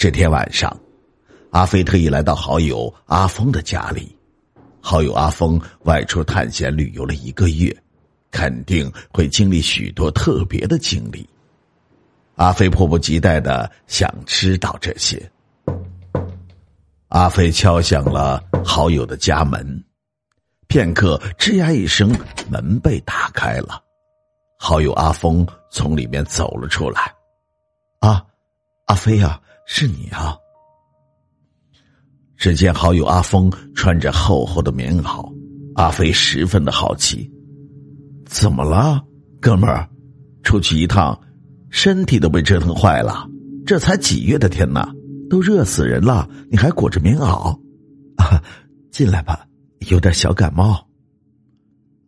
这天晚上，阿飞特意来到好友阿峰的家里。好友阿峰外出探险旅游了一个月，肯定会经历许多特别的经历。阿飞迫不及待的想知道这些。阿飞敲响了好友的家门，片刻，吱呀一声，门被打开了。好友阿峰从里面走了出来。啊，阿飞呀，是你啊！只见好友阿峰穿着厚厚的棉袄，阿飞十分的好奇，怎么了，哥们儿？出去一趟，身体都被折腾坏了。这才几月的天呐，都热死人了，你还裹着棉袄？啊，进来吧，有点小感冒。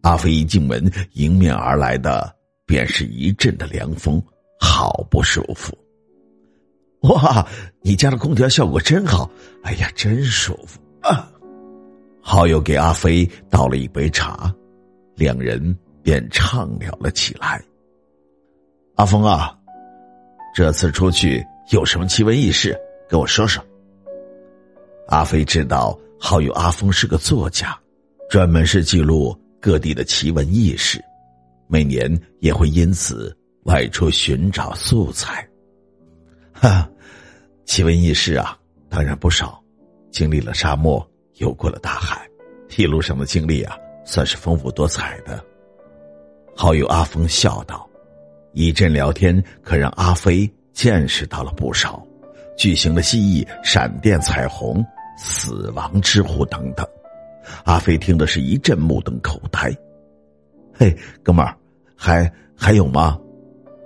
阿飞一进门，迎面而来的便是一阵的凉风，好不舒服。哇，你家的空调效果真好！哎呀，真舒服啊！好友给阿飞倒了一杯茶，两人便畅聊了起来。阿峰啊，这次出去有什么奇闻异事，跟我说说。阿飞知道好友阿峰是个作家，专门是记录各地的奇闻异事，每年也会因此外出寻找素材。哈。奇闻异事啊，当然不少。经历了沙漠，游过了大海，一路上的经历啊，算是丰富多彩的。好友阿峰笑道：“一阵聊天，可让阿飞见识到了不少巨型的蜥蜴、闪电、彩虹、死亡之湖等等。”阿飞听的是一阵目瞪口呆。嘿，哥们儿，还还有吗？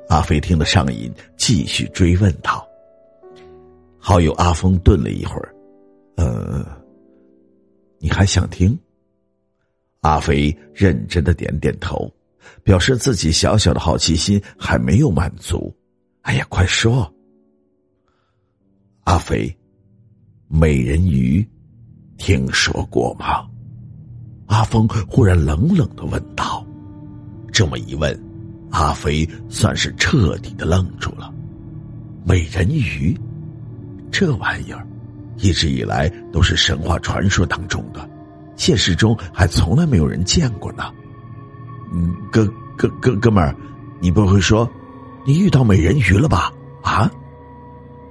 阿飞听得上瘾，继续追问道。好友阿峰顿了一会儿，呃，你还想听？阿飞认真的点点头，表示自己小小的好奇心还没有满足。哎呀，快说！阿飞，美人鱼，听说过吗？阿峰忽然冷冷的问道。这么一问，阿飞算是彻底的愣住了。美人鱼。这玩意儿，一直以来都是神话传说当中的，现实中还从来没有人见过呢。嗯，哥哥哥哥们儿，你不会说你遇到美人鱼了吧？啊？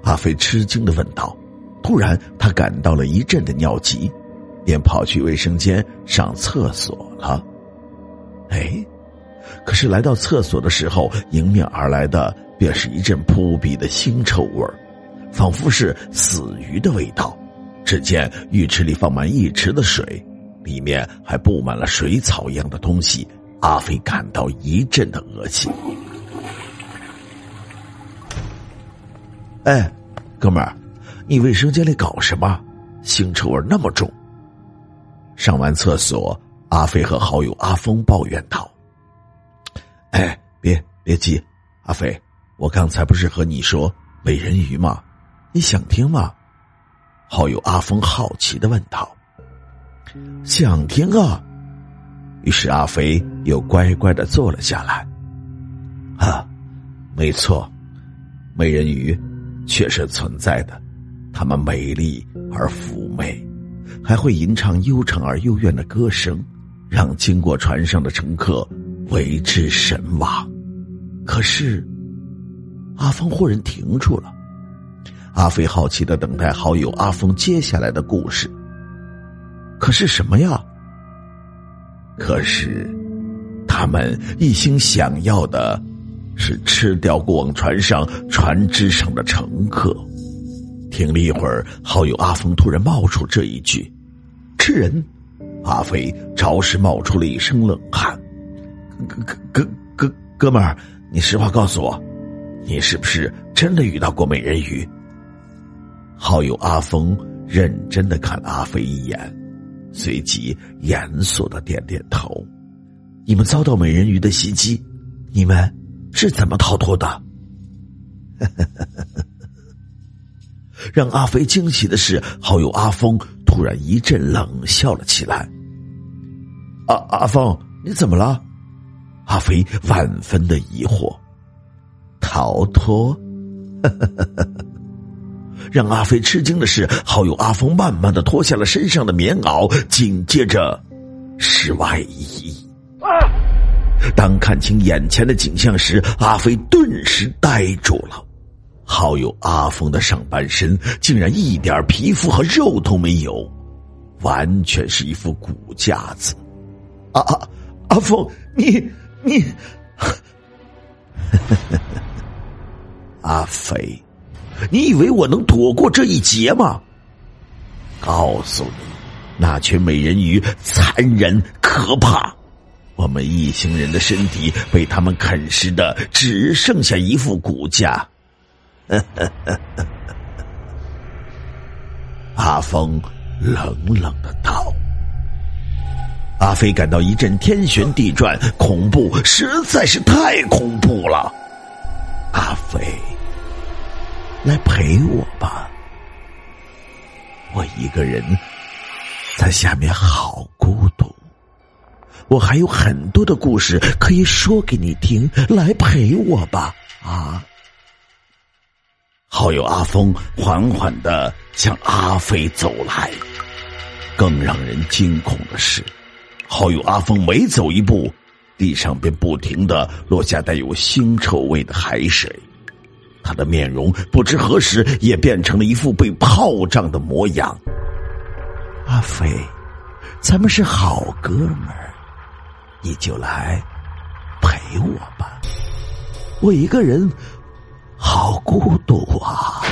阿飞吃惊的问道。突然，他感到了一阵的尿急，便跑去卫生间上厕所了。哎，可是来到厕所的时候，迎面而来的便是一阵扑鼻的腥臭味儿。仿佛是死鱼的味道。只见浴池里放满一池的水，里面还布满了水草一样的东西。阿飞感到一阵的恶心。哎，哥们儿，你卫生间里搞什么？腥臭味那么重。上完厕所，阿飞和好友阿峰抱怨道：“哎，别别急，阿飞，我刚才不是和你说美人鱼吗？”你想听吗？好友阿峰好奇的问道。想听啊！于是阿飞又乖乖的坐了下来。啊，没错，美人鱼确实存在的，她们美丽而妩媚，还会吟唱悠长而幽怨的歌声，让经过船上的乘客为之神往。可是，阿峰忽然停住了。阿飞好奇的等待好友阿峰接下来的故事。可是什么呀？可是，他们一心想要的，是吃掉过往船上船只上的乘客。停了一会儿，好友阿峰突然冒出这一句：“吃人！”阿飞着实冒出了一身冷汗。哥哥哥哥哥们儿，你实话告诉我，你是不是真的遇到过美人鱼？好友阿峰认真的看阿飞一眼，随即严肃的点点头：“你们遭到美人鱼的袭击，你们是怎么逃脱的？” 让阿飞惊喜的是，好友阿峰突然一阵冷笑了起来。“阿阿峰，你怎么了？”阿飞万分的疑惑。逃脱。让阿飞吃惊的是，好友阿峰慢慢的脱下了身上的棉袄，紧接着是外衣。当看清眼前的景象时，阿飞顿时呆住了。好友阿峰的上半身竟然一点皮肤和肉都没有，完全是一副骨架子。阿阿阿峰，你你，阿飞。你以为我能躲过这一劫吗？告诉你，那群美人鱼残忍可怕，我们一行人的身体被他们啃食的只剩下一副骨架。阿峰冷冷的道：“阿飞感到一阵天旋地转，恐怖，实在是太恐怖了。”阿飞。来陪我吧，我一个人在下面好孤独，我还有很多的故事可以说给你听。来陪我吧，啊！好友阿峰缓缓的向阿飞走来，更让人惊恐的是，好友阿峰每走一步，地上便不停的落下带有腥臭味的海水。他的面容不知何时也变成了一副被炮仗的模样。阿飞，咱们是好哥们儿，你就来陪我吧，我一个人好孤独啊。